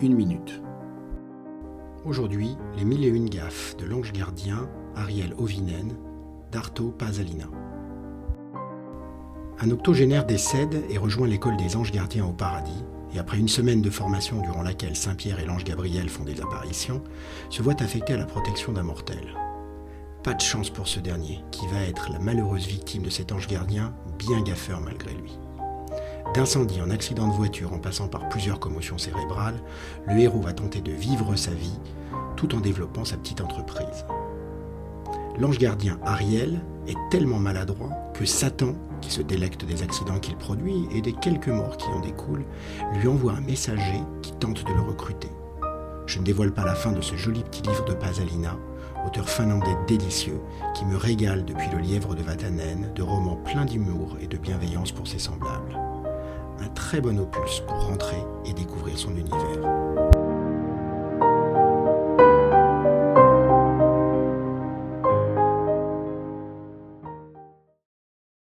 une minute. Aujourd'hui, les mille et une gaffes de l'ange gardien Ariel Ovinen d'Arto Pasalina. Un octogénaire décède et rejoint l'école des anges gardiens au paradis, et après une semaine de formation durant laquelle Saint-Pierre et l'ange Gabriel font des apparitions, se voit affecté à la protection d'un mortel. Pas de chance pour ce dernier, qui va être la malheureuse victime de cet ange gardien, bien gaffeur malgré lui. D'incendie en accident de voiture en passant par plusieurs commotions cérébrales, le héros va tenter de vivre sa vie tout en développant sa petite entreprise. L'ange gardien Ariel est tellement maladroit que Satan, qui se délecte des accidents qu'il produit et des quelques morts qui en découlent, lui envoie un messager qui tente de le recruter. Je ne dévoile pas la fin de ce joli petit livre de Pasalina, auteur finlandais délicieux, qui me régale depuis Le Lièvre de Vatanen, de romans pleins d'humour et de bienveillance pour ses semblables. Un très bon opus pour rentrer et découvrir son univers.